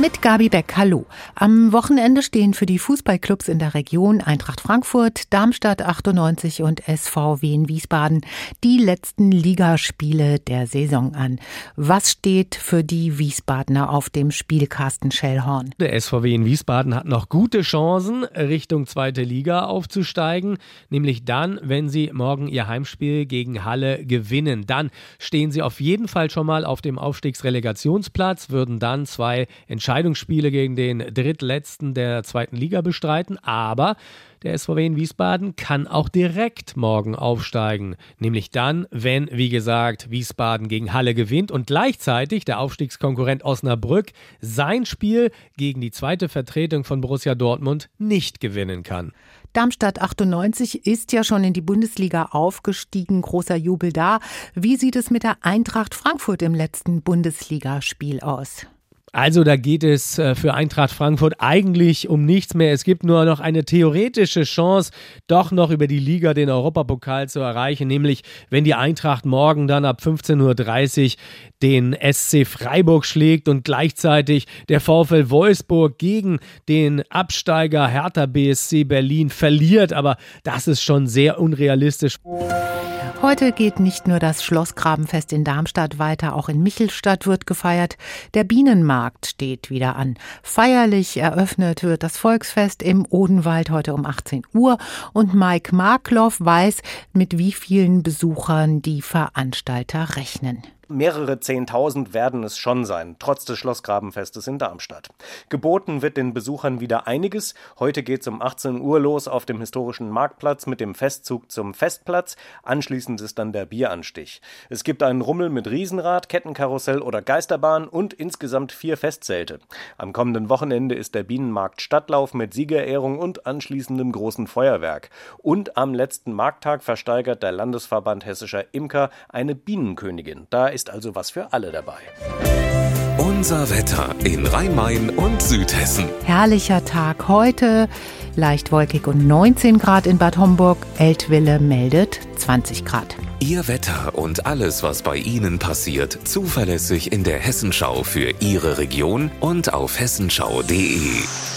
Mit Gabi Beck, hallo. Am Wochenende stehen für die Fußballclubs in der Region Eintracht Frankfurt, Darmstadt 98 und SVW in Wiesbaden die letzten Ligaspiele der Saison an. Was steht für die Wiesbadener auf dem Spiel Carsten Schellhorn? Der SVW in Wiesbaden hat noch gute Chancen, Richtung zweite Liga aufzusteigen, nämlich dann, wenn sie morgen ihr Heimspiel gegen Halle gewinnen. Dann stehen sie auf jeden Fall schon mal auf dem Aufstiegsrelegationsplatz, würden dann zwei Entscheidungsspiele gegen den Drittletzten der zweiten Liga bestreiten, aber der SVW in Wiesbaden kann auch direkt morgen aufsteigen. Nämlich dann, wenn, wie gesagt, Wiesbaden gegen Halle gewinnt und gleichzeitig der Aufstiegskonkurrent Osnabrück sein Spiel gegen die zweite Vertretung von Borussia Dortmund nicht gewinnen kann. Darmstadt 98 ist ja schon in die Bundesliga aufgestiegen. Großer Jubel da. Wie sieht es mit der Eintracht Frankfurt im letzten Bundesligaspiel aus? Also da geht es äh, für Eintracht Frankfurt eigentlich um nichts mehr. Es gibt nur noch eine theoretische Chance, doch noch über die Liga den Europapokal zu erreichen, nämlich wenn die Eintracht morgen dann ab 15.30 Uhr den SC Freiburg schlägt und gleichzeitig der VfL Wolfsburg gegen den Absteiger Hertha BSC Berlin verliert. Aber das ist schon sehr unrealistisch. Heute geht nicht nur das Schlossgrabenfest in Darmstadt weiter, auch in Michelstadt wird gefeiert. Der Bienenmarkt steht wieder an. Feierlich eröffnet wird das Volksfest im Odenwald heute um 18 Uhr und Mike Markloff weiß, mit wie vielen Besuchern die Veranstalter rechnen. Mehrere Zehntausend werden es schon sein, trotz des Schlossgrabenfestes in Darmstadt. Geboten wird den Besuchern wieder einiges. Heute geht es um 18 Uhr los auf dem historischen Marktplatz mit dem Festzug zum Festplatz. Anschließend ist dann der Bieranstich. Es gibt einen Rummel mit Riesenrad, Kettenkarussell oder Geisterbahn und insgesamt vier Festzelte. Am kommenden Wochenende ist der Bienenmarkt Stadtlauf mit Siegerehrung und anschließendem großen Feuerwerk. Und am letzten Markttag versteigert der Landesverband Hessischer Imker eine Bienenkönigin. Da ist also was für alle dabei. Unser Wetter in Rhein-Main und Südhessen. Herrlicher Tag heute, leicht wolkig und 19 Grad in Bad Homburg. Eltville meldet 20 Grad. Ihr Wetter und alles, was bei Ihnen passiert, zuverlässig in der Hessenschau für Ihre Region und auf hessenschau.de.